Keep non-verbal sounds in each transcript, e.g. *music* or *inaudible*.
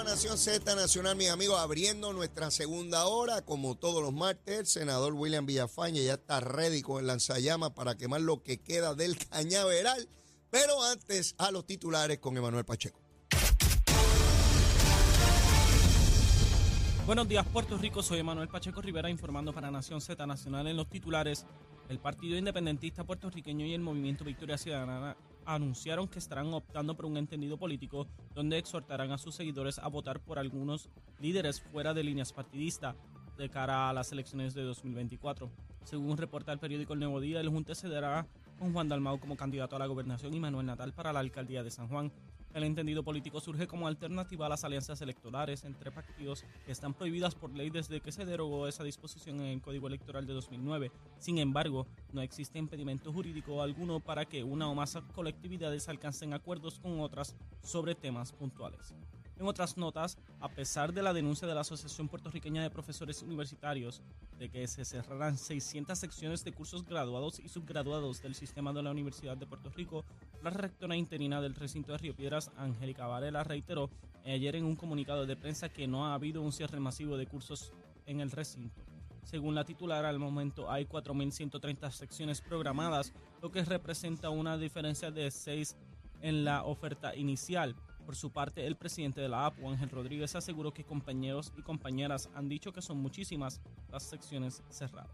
a Nación Z Nacional, mis amigos, abriendo nuestra segunda hora, como todos los martes, el senador William Villafaña ya está ready con el lanzallamas para quemar lo que queda del *laughs* cañaveral. Pero antes, a los titulares con Emanuel Pacheco. Buenos días, Puerto Rico. Soy Emanuel Pacheco Rivera informando para Nación Z Nacional en los titulares. El Partido Independentista Puertorriqueño y el Movimiento Victoria Ciudadana anunciaron que estarán optando por un entendido político donde exhortarán a sus seguidores a votar por algunos líderes fuera de líneas partidistas de cara a las elecciones de 2024. Según reporta el periódico El Nuevo Día, el Junte cederá con Juan Dalmau como candidato a la gobernación y Manuel Natal para la alcaldía de San Juan. El entendido político surge como alternativa a las alianzas electorales entre partidos que están prohibidas por ley desde que se derogó esa disposición en el Código Electoral de 2009. Sin embargo, no existe impedimento jurídico alguno para que una o más colectividades alcancen acuerdos con otras sobre temas puntuales. En otras notas, a pesar de la denuncia de la Asociación Puertorriqueña de Profesores Universitarios de que se cerrarán 600 secciones de cursos graduados y subgraduados del sistema de la Universidad de Puerto Rico, la rectora interina del recinto de Río Piedras, Angélica Varela, reiteró ayer en un comunicado de prensa que no ha habido un cierre masivo de cursos en el recinto. Según la titular, al momento hay 4.130 secciones programadas, lo que representa una diferencia de 6 en la oferta inicial. Por su parte, el presidente de la APU, Ángel Rodríguez, aseguró que compañeros y compañeras han dicho que son muchísimas las secciones cerradas.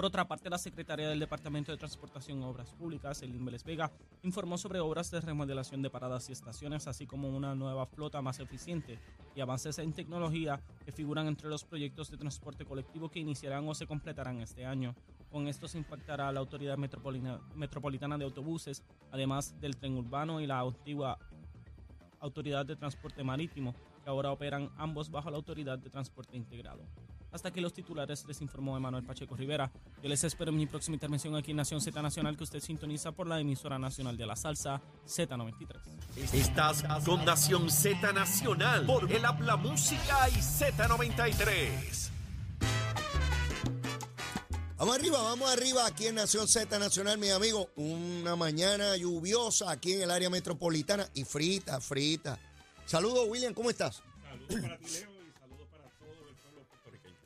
Por otra parte, la secretaria del Departamento de Transportación y Obras Públicas, Elin Vélez Vega, informó sobre obras de remodelación de paradas y estaciones, así como una nueva flota más eficiente y avances en tecnología que figuran entre los proyectos de transporte colectivo que iniciarán o se completarán este año. Con esto se impactará la Autoridad Metropolitana de Autobuses, además del tren urbano y la antigua Autoridad de Transporte Marítimo, que ahora operan ambos bajo la Autoridad de Transporte Integrado. Hasta aquí los titulares les informó Emanuel Pacheco Rivera. Yo les espero en mi próxima intervención aquí en Nación Z Nacional que usted sintoniza por la emisora nacional de la salsa Z93. Estás con Nación Z Nacional por el Habla Música y Z93. Vamos arriba, vamos arriba aquí en Nación Z Nacional, mi amigo. Una mañana lluviosa aquí en el área metropolitana y frita, frita. Saludos, William, ¿cómo estás? Saludos para ti, Leo,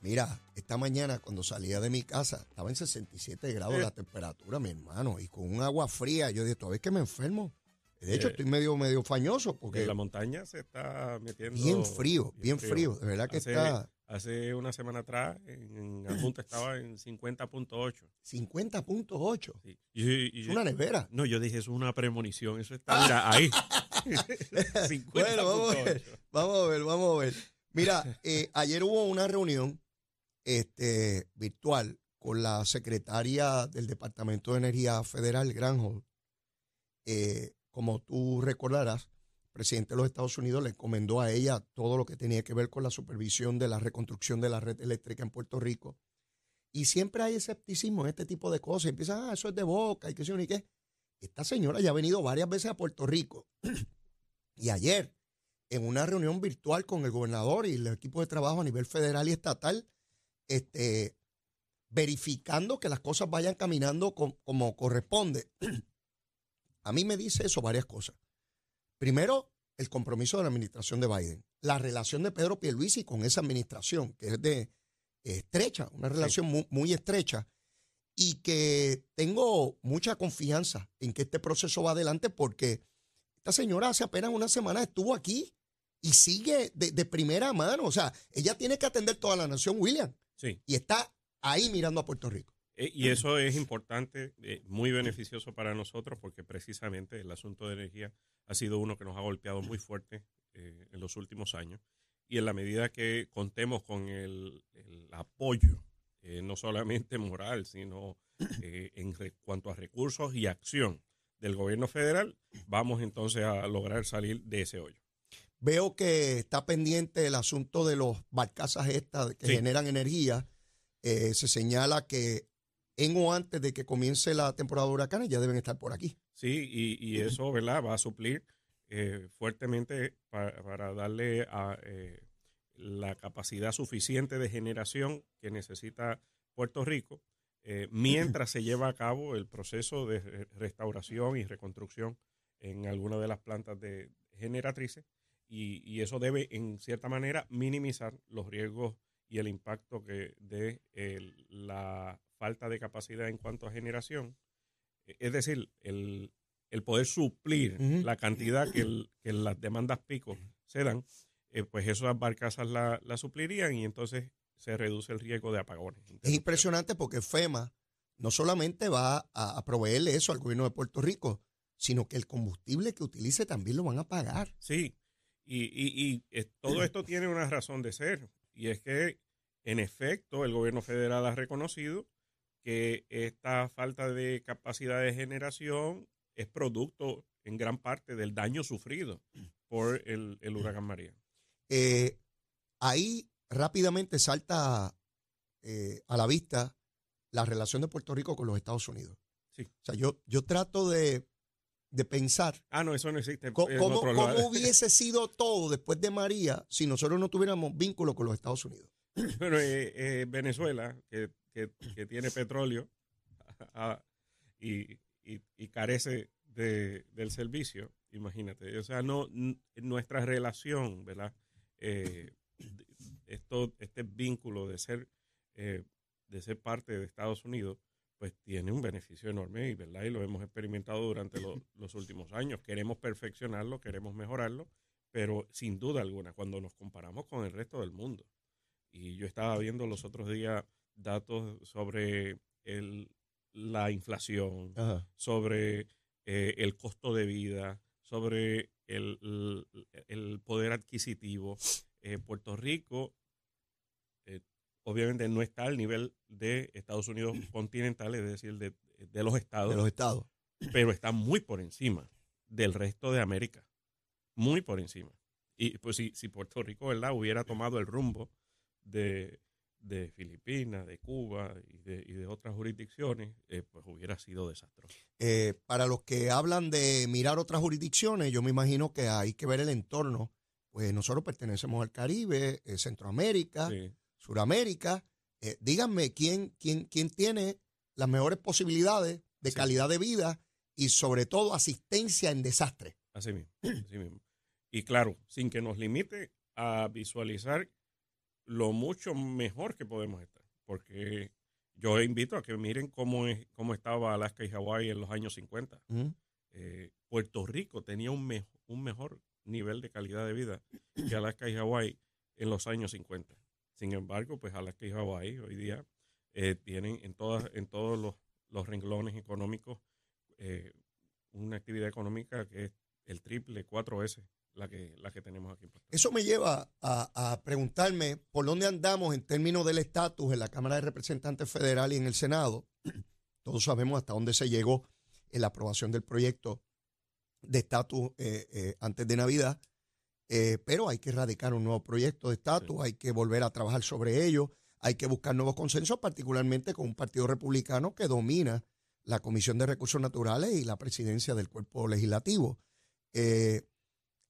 Mira, esta mañana cuando salía de mi casa estaba en 67 grados la temperatura, mi hermano, y con un agua fría. Yo dije, todavía es que me enfermo. De hecho, Eh, estoy medio, medio fañoso porque la montaña se está metiendo. bien frío, bien frío. De verdad que hace, está Hace una semana atrás, en, en *clears throat* estaba en 50.8. 50.8. Sí. Es una nevera. No, yo dije, eso es una premonición. Eso está, mira, *laughs* ahí. 50.8. Bueno, vamos a ver, vamos a ver, vamos a ver. Mira, eh, ayer hubo una reunión este, virtual con la secretaria del Departamento de Energía Federal, Granholm. Eh, como tú recordarás, el presidente de los Estados Unidos le encomendó a ella todo lo que tenía que ver con la supervisión de la reconstrucción de la red eléctrica en Puerto Rico. Y siempre hay escepticismo en este tipo de cosas. Empiezan, ah, eso es de boca y qué sé ni qué. Esta señora ya ha venido varias veces a Puerto Rico. *clears throat* y ayer, en una reunión virtual con el gobernador y el equipo de trabajo a nivel federal y estatal, este, verificando que las cosas vayan caminando com- como corresponde. *clears throat* a mí me dice eso varias cosas. Primero, el compromiso de la administración de Biden, la relación de Pedro Pierluisi con esa administración, que es de estrecha, una relación muy, muy estrecha, y que tengo mucha confianza en que este proceso va adelante porque esta señora hace apenas una semana estuvo aquí y sigue de, de primera mano. O sea, ella tiene que atender toda la nación, William, Sí. y está ahí mirando a Puerto Rico. Eh, Y eso es importante, eh, muy beneficioso para nosotros, porque precisamente el asunto de energía ha sido uno que nos ha golpeado muy fuerte eh, en los últimos años. Y en la medida que contemos con el, el apoyo, eh, no solamente moral, sino eh, en re- cuanto a recursos y acción del gobierno federal, vamos entonces a lograr salir de ese hoyo. Veo que está pendiente el asunto de los barcazas estas que Sí. generan energía. Eh, se señala que en o antes de que comience la temporada de huracanes ya deben estar por aquí. Sí, y, y eso, ¿verdad? Va a suplir eh, fuertemente pa- para, darle a, eh, la capacidad suficiente de generación que necesita Puerto Rico eh, mientras se lleva a cabo el proceso de re- restauración y reconstrucción en alguna de las plantas de generatrices y, y eso debe, en cierta manera, minimizar los riesgos y el impacto que de la falta de capacidad en cuanto a generación. Eh, Es decir, el, el poder suplir la cantidad que, el- que las demandas pico se dan, eh, pues esas barcazas la, la suplirían y entonces se reduce el riesgo de apagones. Es impresionante porque FEMA no solamente va a, a proveerle eso al gobierno de Puerto Rico, sino que el combustible que utilice también lo van a pagar. Sí, y, y- y, eh, todo esto tiene una razón de ser, y es que, en efecto, el gobierno federal ha reconocido que esta falta de capacidad de generación es producto en gran parte del daño sufrido por el, el huracán María. Eh, ahí rápidamente salta eh, a la vista la relación de Puerto Rico con los Estados Unidos. Sí. O sea, yo, yo trato de, de pensar Ah, no, eso no existe. cómo, otro cómo hubiese sido todo después de María si nosotros no tuviéramos vínculo con los Estados Unidos. *laughs* Bueno, eh, eh, Venezuela, que, que- que tiene petróleo *laughs* ah, y, y- y carece de- del servicio, imagínate. O sea, no nuestra relación, ¿verdad? Eh, esto, este vínculo de ser, de ser parte de Estados Unidos, pues tiene un beneficio enorme y, ¿verdad? y lo hemos experimentado durante lo- *laughs* los últimos años. Queremos perfeccionarlo, queremos mejorarlo, pero sin duda alguna, cuando nos comparamos con el resto del mundo, y yo estaba viendo los otros días datos sobre el, la inflación, sobre eh, el costo de vida, sobre el, el- poder adquisitivo. Eh, Puerto Rico obviamente no está al nivel de Estados Unidos *clears throat* continental, es decir, de, de los estados, de los estados. *clears throat* pero está muy por encima del resto de América. Muy por encima. Y pues si, si Puerto Rico, ¿verdad?, hubiera tomado el rumbo de, de Filipinas, de Cuba y de, y de otras jurisdicciones, eh, pues hubiera sido desastroso. Eh, para los que hablan de mirar otras jurisdicciones, yo me imagino que hay que ver el entorno. Pues nosotros pertenecemos al Caribe, eh, Centroamérica, Sí. Suramérica. Eh, díganme quién, quién, quién tiene las mejores posibilidades de Sí. calidad de vida y sobre todo asistencia en desastres. Así mismo, así mismo. Y claro, sin que nos limite a visualizar lo mucho mejor que podemos estar. Porque yo invito a que miren cómo, es, cómo estaba Alaska y Hawái en los años 50. Eh, Puerto Rico tenía un, me- un mejor nivel de calidad de vida que Alaska y Hawái en los años 50. Sin embargo, pues Alaska y Hawái hoy día eh, tienen en, todas, en todos los, los renglones económicos eh, una actividad económica que es el triple, cuatro veces la que, la que tenemos aquí en Puerto. Eso me lleva a, a preguntarme por dónde andamos en términos del estatus en la Cámara de Representantes Federal y en el Senado. *clears throat* Todos sabemos hasta dónde se llegó en la aprobación del proyecto de estatus eh, antes de Navidad, Eh, pero hay que erradicar un nuevo proyecto de estatus, hay que volver a trabajar sobre ello, hay que buscar nuevos consensos, particularmente con un partido republicano que domina la Comisión de Recursos Naturales y la presidencia del cuerpo legislativo. Eh,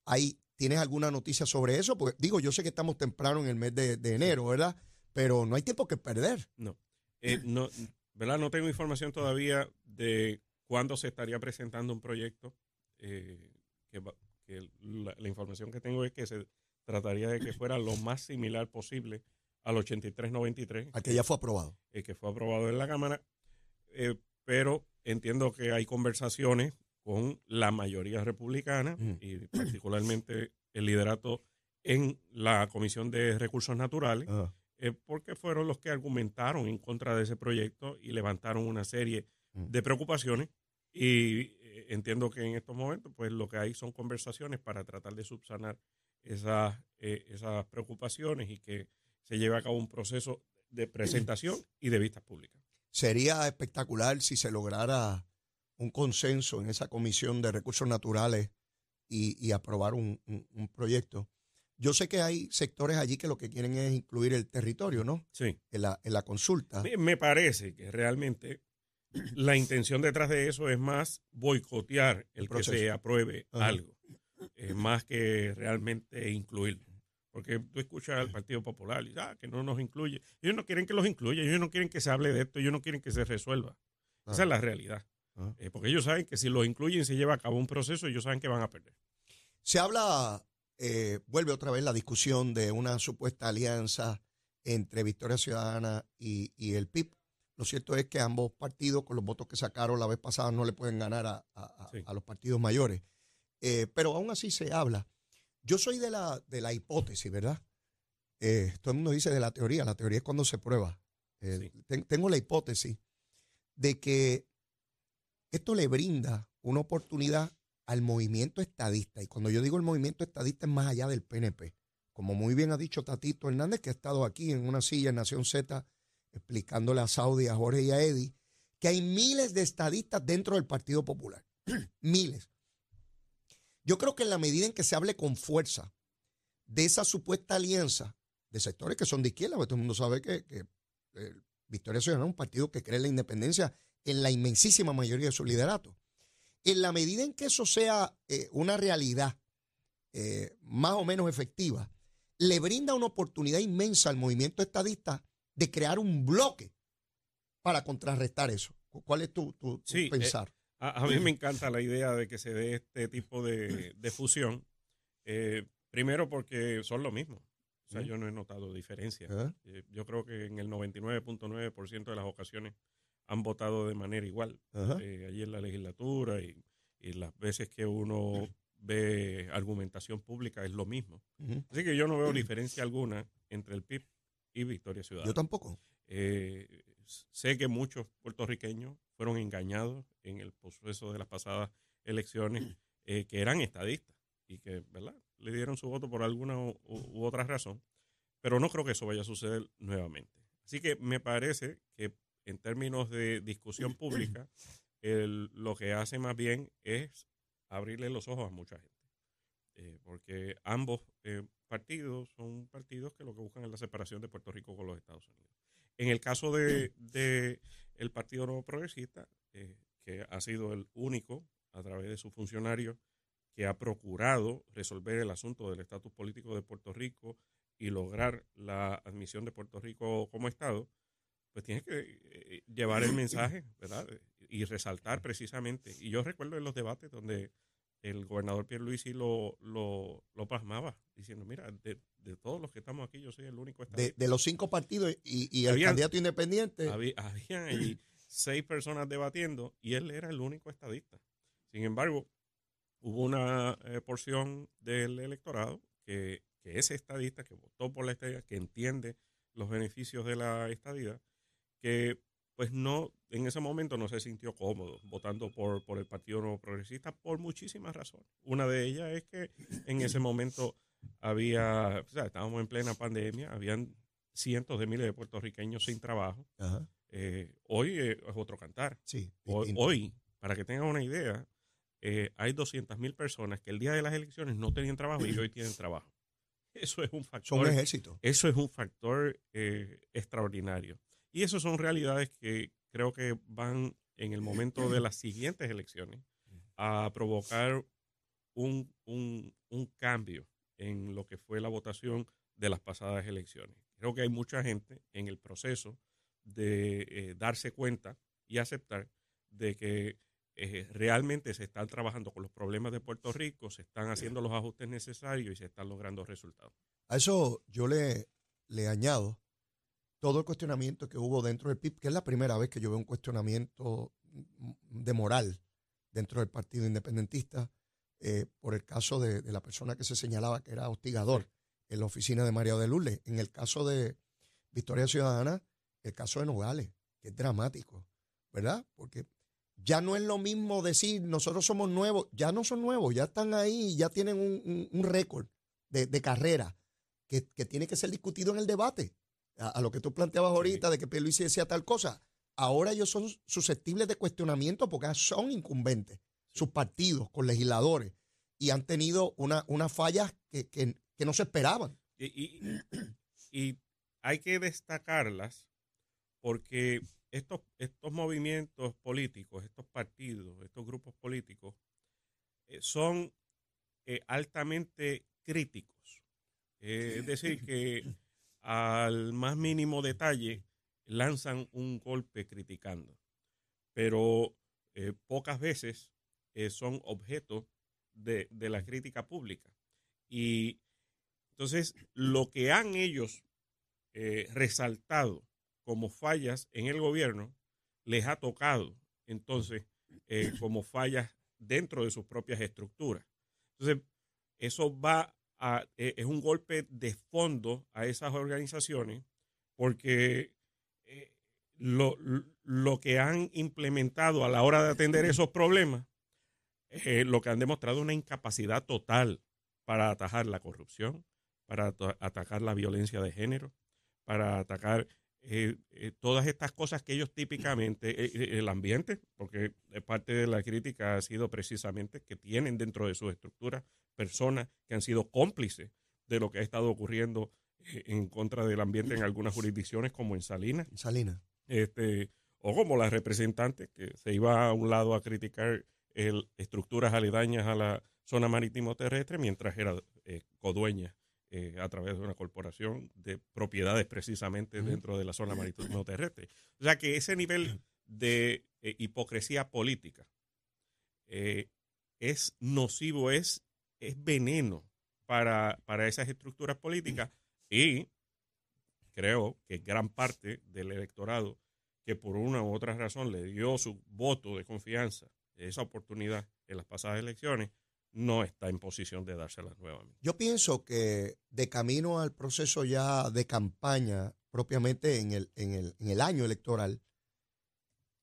¿hay, ¿Tienes alguna noticia sobre eso? Porque digo, yo sé que estamos temprano en el mes de, de enero, ¿verdad? Pero no hay tiempo que perder. No. Eh, no, ¿verdad? No tengo información todavía de cuándo se estaría presentando un proyecto. eh, que, va- que la, la información que tengo es que se trataría de que fuera lo más similar posible al 8393, A que ya fue aprobado. eh, que fue aprobado en la Cámara. Eh, pero entiendo que hay conversaciones con la mayoría republicana Mm. y particularmente el liderato en la Comisión de Recursos Naturales eh, porque fueron los que argumentaron en contra de ese proyecto y levantaron una serie Mm. de preocupaciones y eh, entiendo que en estos momentos pues lo que hay son conversaciones para tratar de subsanar esas, eh, esas preocupaciones y que se lleve a cabo un proceso de presentación *clears throat* y de vistas públicas. Sería espectacular si se lograra un consenso en esa comisión de recursos naturales y, y aprobar un, un- un proyecto. Yo sé que hay sectores allí que lo que quieren es incluir el territorio, ¿no? Sí. En la, en la consulta. Me- Me parece que realmente la intención detrás de eso es más boicotear el, El que proceso. se apruebe Ajá. algo, más que realmente incluirlo. Porque tú escuchas al Partido Popular y ah, que no nos incluye. Ellos no quieren que los incluya, ellos no quieren que se hable de esto, ellos no quieren que se resuelva. Esa Ah. es la realidad. Ah. Eh, porque ellos saben que si los incluyen se lleva a cabo un proceso, ellos saben que van a perder. Se habla eh, vuelve otra vez la discusión de una supuesta alianza entre Victoria Ciudadana y, y el PIB. Lo cierto es que ambos partidos, con los votos que sacaron la vez pasada, no le pueden ganar a, a- a- Sí. a los partidos mayores. Eh, pero aún así se habla. Yo soy de la, de la hipótesis, ¿verdad? Eh, todo el mundo dice de la teoría. La teoría es cuando se prueba. Eh, Sí. ten- tengo la hipótesis de que esto le brinda una oportunidad al movimiento estadista. Y cuando yo digo el movimiento estadista es más allá del PNP. Como muy bien ha dicho Tatito Hernández, que ha estado aquí en una silla en Nación Z explicándole a Saudi, a Jorge y a Eddie, que hay miles de estadistas dentro del Partido Popular. *clears throat* miles. Yo creo que en la medida en que se hable con fuerza de esa supuesta alianza de sectores que son de izquierda, porque todo el mundo sabe que, eh, Victoria Ciudadana es un partido que cree la independencia en la inmensísima mayoría de su liderato. En la medida en que eso sea eh, una realidad eh, más o menos efectiva, le brinda una oportunidad inmensa al movimiento estadista de crear un bloque para contrarrestar eso. ¿Cuál es tu, tu- tu Sí, eh, pensar? A, a mí me encanta la idea de que se dé este tipo de, de fusión. Eh, primero porque son lo mismo. O sea, yo no he notado diferencia. ¿Eh? Yo creo que en el 99.9% de las ocasiones han votado de manera igual. Allí en la legislatura y, y las veces que uno ve argumentación pública es lo mismo. Así que yo no veo *clears throat* diferencia alguna entre el PIB y Victoria Ciudadana. Yo tampoco. Eh, sé que muchos puertorriqueños fueron engañados en el proceso de las pasadas elecciones eh, que eran estadistas y que, ¿verdad? Le dieron su voto por alguna u, u otra razón, pero no creo que eso vaya a suceder nuevamente. Así que me parece que en términos de discusión *clears throat* pública, el- lo que hace más bien es abrirle los ojos a mucha gente. Eh, porque ambos partidos son partidos que lo que buscan es la separación de Puerto Rico con los Estados Unidos. En el caso de, de el Partido Nuevo Progresista, eh, que ha sido el único a través de sus funcionarios que ha procurado resolver el asunto del estatus político de Puerto Rico y lograr la admisión de Puerto Rico como Estado, pues tiene que eh, llevar el mensaje, ¿verdad? Y resaltar precisamente. Y yo recuerdo en los debates donde el gobernador Pierluisi lo, lo, lo plasmaba, diciendo, mira, de, de todos los que estamos aquí, yo soy el único De, estadista. de los cinco partidos y, y el Habían- candidato independiente. Había, habían allí *clears throat* seis personas debatiendo y él era el único estadista. Sin embargo, hubo una eh, porción del electorado que, que es estadista, que votó por la estadía, que entiende los beneficios de la estadía, que pues no, en ese momento no se sintió cómodo votando por, por el Partido Nuevo Progresista por muchísimas razones. Una de ellas es que en ese momento había, o sea, estábamos en plena pandemia, habían cientos de miles de puertorriqueños sin trabajo. Ajá, Eh, hoy eh, es otro cantar. sí, Hoy, para que tengan una idea, eh, hay 200 mil personas que el día de las elecciones no tenían trabajo y hoy tienen trabajo. *laughs* Eso es un Son factor, un ejército. eso es un factor eh, extraordinario. Y eso son realidades que creo que van en el momento de *clears throat* las siguientes elecciones a provocar un, un- un cambio en lo que fue la votación de las pasadas elecciones. Creo que hay mucha gente en el proceso de eh, darse cuenta y aceptar de que eh, realmente se están trabajando con los problemas de Puerto Rico, se están haciendo los ajustes necesarios y se están logrando resultados. A eso yo le, le añado todo el cuestionamiento que hubo dentro del PIB, que es la primera vez que yo veo un cuestionamiento de moral dentro del Partido Independentista eh, por el caso de, la persona que se señalaba que era hostigador en la oficina de María de Lourdes. En el caso de Victoria Ciudadana, el caso de Nogales, que es dramático, ¿verdad? Porque ya no es lo mismo decir nosotros somos nuevos, ya no son nuevos, ya están ahí, ya tienen un, récord de, carrera que tiene que ser discutido en el debate. A, a lo que tú planteabas ahorita de que Pierluisi decía tal cosa. Ahora ellos son susceptibles de cuestionamiento porque son incumbentes, sus partidos, con legisladores, y han tenido una, unas fallas que, que- que no se esperaban. Y, y- y hay que destacarlas porque estos, estos movimientos políticos, estos partidos, estos grupos políticos, eh, son eh, altamente críticos. Eh, es decir, que al más mínimo detalle lanzan un golpe criticando, pero eh, pocas veces eh, son objeto de, de la crítica pública. Y entonces, lo que han ellos eh, resaltado como fallas en el gobierno, les ha tocado entonces como fallas dentro de sus propias estructuras. Entonces, eso va eh, es un golpe de fondo a esas organizaciones porque lo, lo, que han implementado a la hora de atender esos problemas, lo que han demostrado una incapacidad total para atajar la corrupción, para atacar la violencia de género, para atacar eh, eh, todas estas cosas que ellos típicamente, eh, el ambiente, porque parte de la crítica ha sido precisamente que tienen dentro de sus estructuras personas que han sido cómplices de lo que ha estado ocurriendo en contra del ambiente en algunas jurisdicciones como en Salinas. Salinas. Este, o como la representante que se iba a un lado a criticar el, estructuras aledañas a la zona marítimo terrestre mientras era codueña eh, a través de una corporación de propiedades precisamente dentro de la zona marítimo terrestre. O sea que ese nivel de eh, hipocresía política eh, es nocivo, es, es veneno para, para esas estructuras políticas y creo que gran parte del electorado que por una u otra razón le dio su voto de confianza, esa oportunidad en las pasadas elecciones, no está en posición de dárselas nuevamente. Yo pienso que de camino al proceso ya de campaña, propiamente en el, en el, en el año electoral,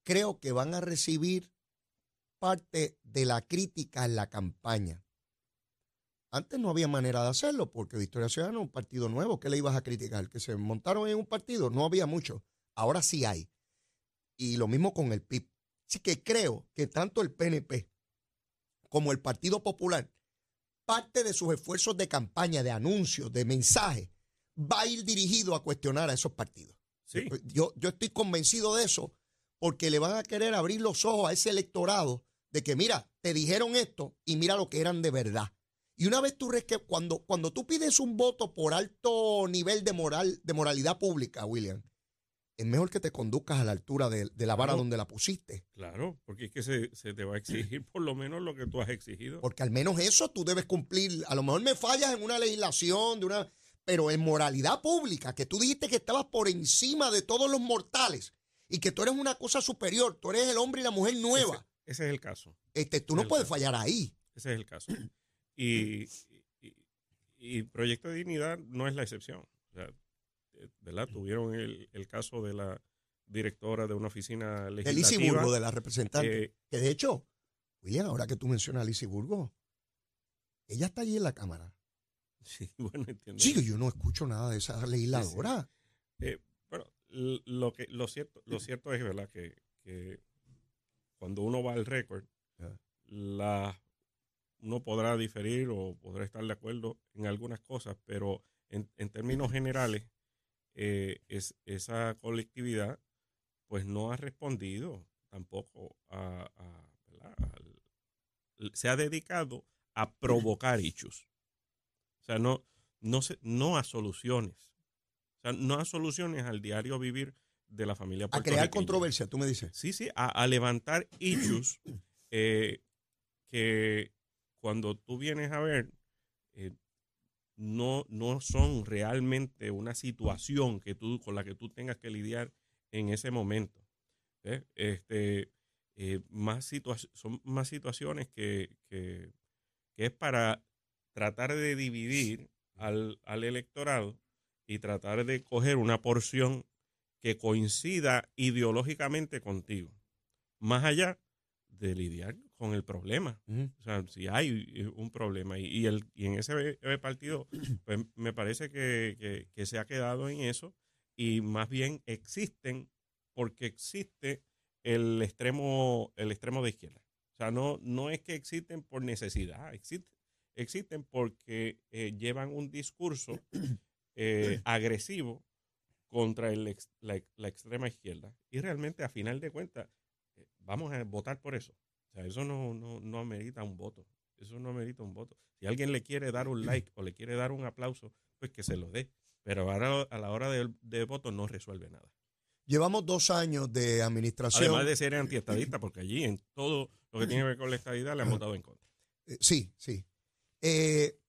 creo que van a recibir parte de la crítica en la campaña. Antes no había manera de hacerlo porque Victoria Ciudadana es un partido nuevo. ¿Qué le ibas a criticar? Que se montaron en un partido. No había mucho. Ahora sí hay. Y lo mismo con el PIB. Así que creo que tanto el PNP como el Partido Popular, parte de sus esfuerzos de campaña, de anuncios, de mensajes, va a ir dirigido a cuestionar a esos partidos. Pues, yo, yo estoy convencido de eso porque le van a querer abrir los ojos a ese electorado de que, mira, te dijeron esto y mira lo que eran de verdad. Y una vez tú cuando, cuando tú pides un voto por alto nivel de moral, de moralidad pública, William, es mejor que te conduzcas a la altura de, la vara donde la pusiste. Claro, porque es que se, te va a exigir por lo menos lo que tú has exigido. Porque al menos eso tú debes cumplir. A lo mejor me fallas en una legislación, de una, pero en moralidad pública, que tú dijiste que estabas por encima de todos los mortales y que tú eres una cosa superior, tú eres el hombre y la mujer nueva. Ese, es el caso. Este, tú no puedes fallar ahí. Ese es el caso. Y, y, Proyecto de Dignidad no es la excepción. O sea, ¿verdad? Tuvieron el, el caso de la directora de una oficina legislativa. Burgo, de la representante. Eh, que de hecho, William, ahora que tú mencionas a Lizy Burgo, ella está allí en la Cámara. Sí, *laughs* bueno, entiendo. Sí, yo no escucho nada de esa legisladora. Eh, bueno, lo, que, lo, cierto, lo cierto es, ¿verdad?, que, que cuando uno va al récord, la, uno podrá diferir o podrá estar de acuerdo en algunas cosas, pero en, en términos generales, eh, es, esa colectividad pues no ha respondido tampoco a, se ha dedicado a provocar hechos. O sea, no, no, se, no a soluciones. O sea, no a soluciones al diario vivir de la familia. A crear controversia, tú me dices. Sí, sí, a, levantar hechos eh, que cuando tú vienes a ver, eh, no, no son realmente una situación que tú, con la que tú tengas que lidiar en ese momento. ¿eh? Este, eh, más son más situaciones que, que, es para tratar de dividir al, al electorado y tratar de coger una porción que coincida ideológicamente contigo. Más allá de lidiar con el problema. O sea, si hay eh, un problema y, el, y en ese partido, *clears throat* pues me parece que, se ha quedado en eso y más bien existen porque existe el extremo, el extremo de izquierda. O sea, no, no es que existen por necesidad, existen, existen porque eh, llevan un discurso *clears throat* eh, agresivo contra el, la, la, extrema izquierda. Y realmente, a final de cuentas, vamos a votar por eso. O sea, eso no, no, no amerita un voto. Eso no amerita un voto. Si alguien le quiere dar un like o le quiere dar un aplauso, pues que se lo dé. Pero ahora a la hora de, voto no resuelve nada. Llevamos dos años de administración. Además de ser antiestadista, porque allí en todo lo que tiene que ver con la estadidad le han votado en contra. Eh, sí, sí. Eh,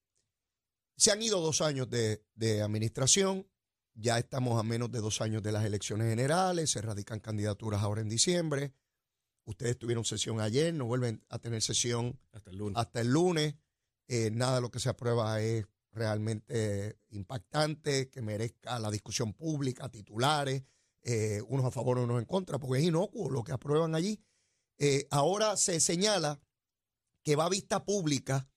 Se han ido dos años de, de administración, ya estamos a menos de dos años de las elecciones generales, se radican candidaturas ahora en diciembre. Ustedes tuvieron sesión ayer, no vuelven a tener sesión Hasta el lunes. hasta el lunes. Eh, nada de lo que se aprueba es realmente impactante, que merezca la discusión pública, titulares, eh, unos a favor, unos en contra, porque es inocuo lo que aprueban allí. Eh, ahora se señala que va a vista pública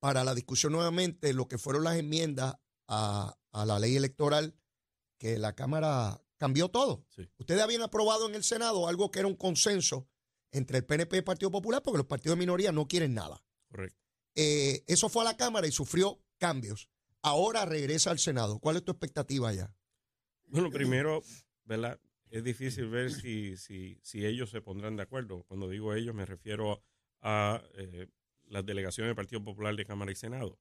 para la discusión nuevamente lo que fueron las enmiendas a, a la ley electoral, que la Cámara cambió todo. Sí. Ustedes habían aprobado en el Senado algo que era un consenso entre el PNP y el Partido Popular, porque los partidos de minoría no quieren nada. Correcto. Eh, eso fue a la Cámara y sufrió cambios. Ahora regresa al Senado. ¿Cuál es tu expectativa ya? Bueno, primero, ¿verdad? Es difícil ver si, si, si ellos se pondrán de acuerdo. Cuando digo ellos me refiero a eh, las delegaciones del Partido Popular de Cámara y Senado.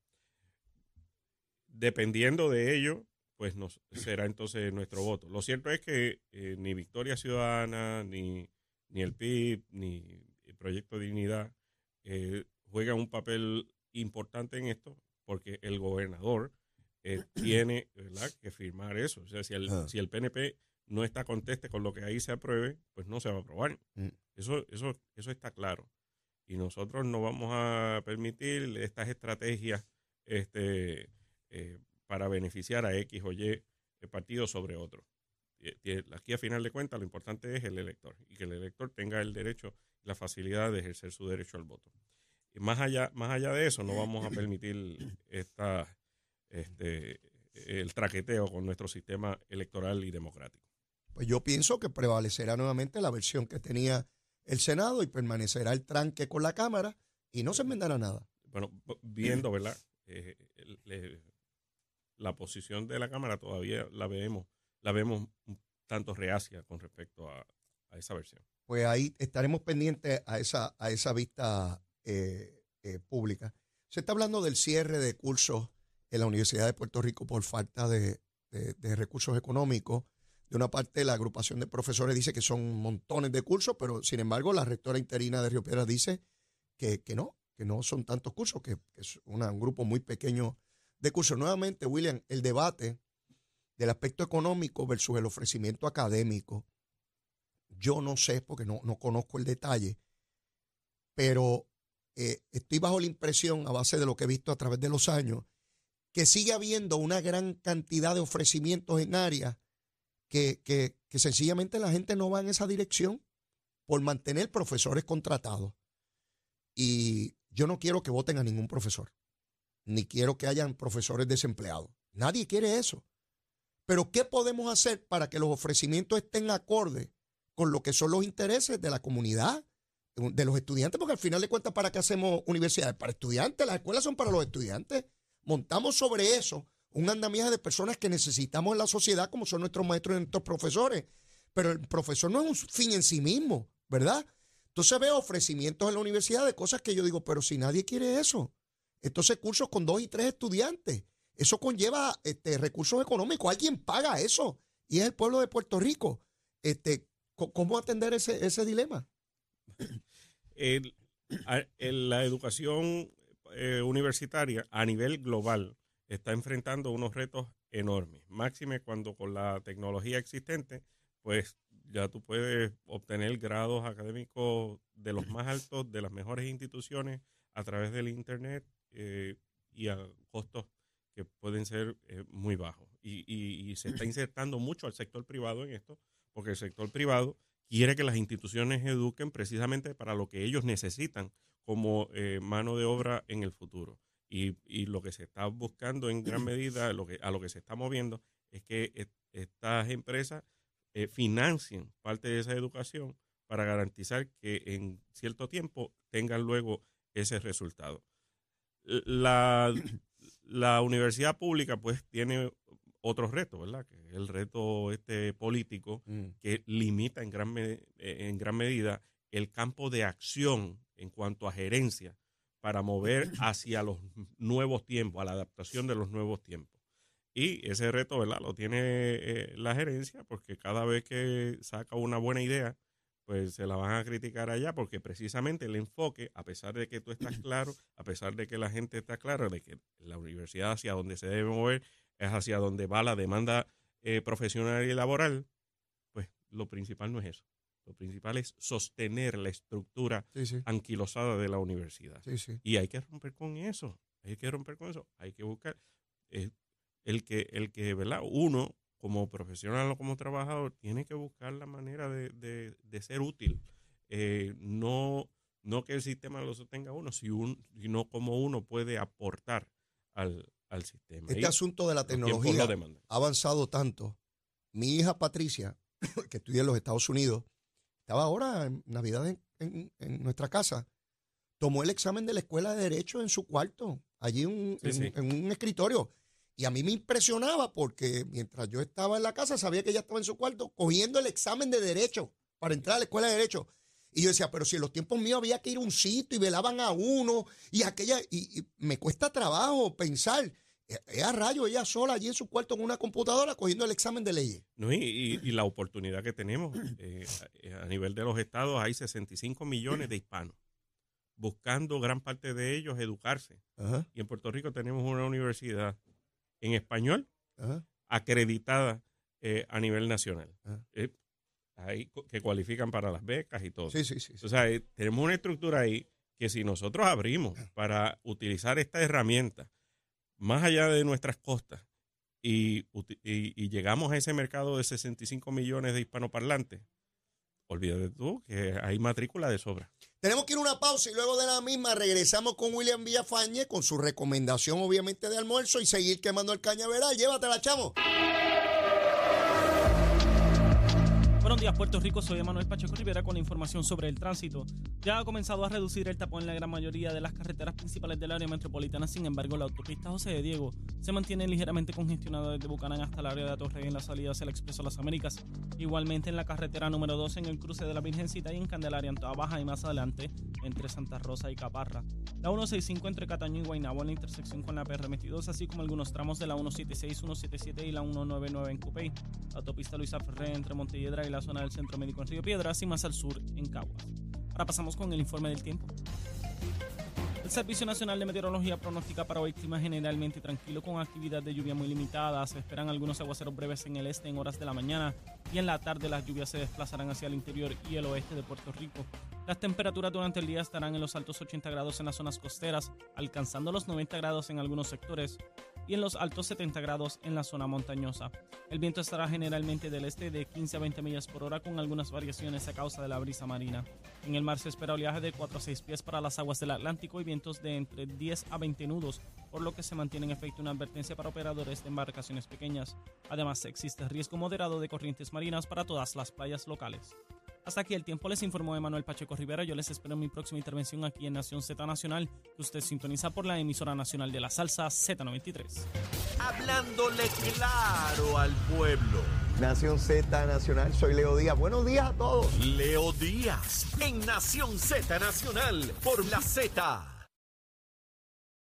Dependiendo de ello, pues nos, será entonces nuestro voto. Lo cierto es que eh, ni Victoria Ciudadana, ni, ni el PIB, ni el Proyecto Dignidad eh, juegan un papel importante en esto, porque el gobernador eh, *clears throat* tiene ¿verdad? que firmar eso. O sea, si el, Ah. si el PNP no está conteste con lo que ahí se apruebe, pues no se va a aprobar. Mm. Eso, eso, eso está claro. Y nosotros no vamos a permitir estas estrategias este, eh, para beneficiar a X o Y partido sobre otro. Eh, eh, Aquí a final de cuentas lo importante es el elector y que el elector tenga el derecho y la facilidad de ejercer su derecho al voto. Y más allá, más allá de eso, no vamos a permitir esta, este, el traqueteo con nuestro sistema electoral y democrático. Pues yo pienso que prevalecerá nuevamente la versión que tenía el Senado y permanecerá el tranque con la Cámara y no se enmendará nada. Bueno, viendo, ¿verdad? Eh, le- la posición de la Cámara todavía la vemos, la vemos un tanto reacia con respecto a, a esa versión. Pues ahí estaremos pendientes a esa, a esa vista eh, eh, pública. Se está hablando del cierre de cursos en la Universidad de Puerto Rico por falta de, de- recursos económicos. De una parte, la agrupación de profesores dice que son montones de cursos, pero sin embargo, la rectora interina de Río Piedras dice que, que no, que no son tantos cursos, que, es un grupo muy pequeño de cursos. Nuevamente, William, el debate del aspecto económico versus el ofrecimiento académico. Yo no sé, porque no, no conozco el detalle, pero eh, estoy bajo la impresión, a base de lo que he visto a través de los años, que sigue habiendo una gran cantidad de ofrecimientos en áreas que, que, que sencillamente la gente no va en esa dirección por mantener profesores contratados. Y yo no quiero que voten a ningún profesor, ni quiero que hayan profesores desempleados. Nadie quiere eso. Pero ¿qué podemos hacer para que los ofrecimientos estén acordes con lo que son los intereses de la comunidad, de los estudiantes? Porque al final de cuentas, ¿para qué hacemos universidades? Para estudiantes, las escuelas son para los estudiantes. Montamos sobre eso un andamiaje de personas que necesitamos en la sociedad, como son nuestros maestros y nuestros profesores. Pero el profesor no es un fin en sí mismo, ¿verdad? Entonces veo ofrecimientos en la universidad de cosas que yo digo, pero si nadie quiere eso. Entonces cursos con dos y tres estudiantes. Eso conlleva este, recursos económicos. Alguien paga eso. Y es el pueblo de Puerto Rico. Este, ¿Cómo atender ese, dilema? *clears throat* La educación eh, universitaria a nivel global está enfrentando unos retos enormes. Máxime cuando con la tecnología existente, pues ya tú puedes obtener grados académicos de los más altos, de las mejores instituciones a través del Internet eh, y a costos que pueden ser eh, muy bajos. Y, y- y se está *clears throat* insertando mucho al sector privado en esto, porque el sector privado quiere que las instituciones eduquen precisamente para lo que ellos necesitan como eh, mano de obra en el futuro. Y, y lo que se está buscando en gran *clears throat* medida, lo que, a lo que se está moviendo, es que et- estas empresas eh, financien parte de esa educación para garantizar que en cierto tiempo tengan luego ese resultado. La, *clears throat* la universidad pública pues tiene otros retos, ¿verdad? Que es el reto este político que limita en gran, me- eh, en gran medida el campo de acción en cuanto a gerencia para mover *clears throat* hacia los nuevos tiempos, a la adaptación de los nuevos tiempos. Y ese reto, ¿verdad? Lo tiene eh, la gerencia porque cada vez que saca una buena idea, pues se la van a criticar allá porque precisamente el enfoque, a pesar de que tú estás *clears throat* claro, a pesar de que la gente está clara de que la universidad hacia donde se debe mover es hacia donde va la demanda eh, profesional y laboral, pues lo principal no es eso. Lo principal es sostener la estructura Sí, sí. anquilosada de la universidad. Sí, sí. Y hay que romper con eso. Hay que romper con eso. Hay que buscar eh, el que, el que, ¿verdad? Uno, como profesional o como trabajador, tiene que buscar la manera de, de- de ser útil. Eh, no, no que el sistema lo sostenga uno, si un- sino como uno puede aportar al, al sistema. Este Y asunto de la tecnología ha avanzado tanto. Mi hija Patricia, *coughs* que estudia en los Estados Unidos, estaba ahora en Navidad en, en- en nuestra casa, tomó el examen de la Escuela de Derecho en su cuarto, allí en, Sí, en- sí. en un escritorio. Y a mí me impresionaba porque mientras yo estaba en la casa, sabía que ella estaba en su cuarto cogiendo el examen de Derecho para entrar a la Escuela de Derecho. Y yo decía, pero si en los tiempos míos había que ir a un sitio y velaban a uno y aquella, y, y me cuesta trabajo pensar, eh, es a rayo ella sola allí en su cuarto en una computadora cogiendo el examen de leyes. No, y, y- y la oportunidad que tenemos eh, a, a nivel de los estados, hay 65 millones de hispanos buscando gran parte de ellos educarse. Ajá, Y en Puerto Rico tenemos una universidad en español ajá. acreditada eh, a nivel nacional. Eh, ahí que cualifican para las becas y todo. Sí, sí, sí. sí. O sea, eh, tenemos una estructura ahí que si nosotros abrimos para utilizar esta herramienta más allá de nuestras costas y, uti- y- y llegamos a ese mercado de 65 millones de hispanoparlantes, olvídate tú que hay matrícula de sobra. Tenemos que ir a una pausa y luego de la misma regresamos con William Villafañe con su recomendación obviamente de almuerzo y seguir quemando el cañaveral. Llévatela, chamo. Buenos días, Puerto Rico. Soy Emanuel Pacheco Rivera con la información sobre el tránsito. Ya ha comenzado a reducir el tapón en la gran mayoría de las carreteras principales del área metropolitana. Sin embargo, la autopista José de Diego se mantiene ligeramente congestionada desde Bucanán hasta el área de Atorrey en la salida hacia el Expreso Las Américas. Igualmente en la carretera número 2 en el cruce de la Virgencita y en Candelaria en Toa Baja y más adelante entre Santa Rosa y Caparra. La 165 entre Cataño y Guaynabo en la intersección con la PR22, así como algunos tramos de la 176, 177 y la 199 en Cupey. La autopista Luisa Ferré entre Montelledra y la zona del Centro Médico en Río Piedras y más al sur en Caguas. Ahora pasamos con el informe del tiempo. El Servicio Nacional de Meteorología pronostica para hoy clima generalmente tranquilo con actividad de lluvia muy limitada. Se esperan algunos aguaceros breves en el este en horas de la mañana y en la tarde las lluvias se desplazarán hacia el interior y el oeste de Puerto Rico. Las temperaturas durante el día estarán en los altos 80 grados en las zonas costeras, alcanzando los 90 grados en algunos sectores y en los altos 70 grados en la zona montañosa. El viento estará generalmente del este de 15 a 20 millas por hora con algunas variaciones a causa de la brisa marina. En el mar se espera oleaje de 4 a 6 pies para las aguas del Atlántico y vientos de entre 10 a 20 nudos, por lo que se mantiene en efecto una advertencia para operadores de embarcaciones pequeñas. Además, existe riesgo moderado de corrientes marinas para todas las playas locales. Hasta aquí el tiempo, les informó Emanuel Pacheco Rivera. Yo les espero en mi próxima intervención aquí en Nación Z Nacional, que usted sintoniza por la emisora nacional de la salsa Z93. Hablándole claro al pueblo. Nación Z Nacional, soy Leo Díaz. Buenos días a todos. Leo Díaz en Nación Z Nacional por la Z.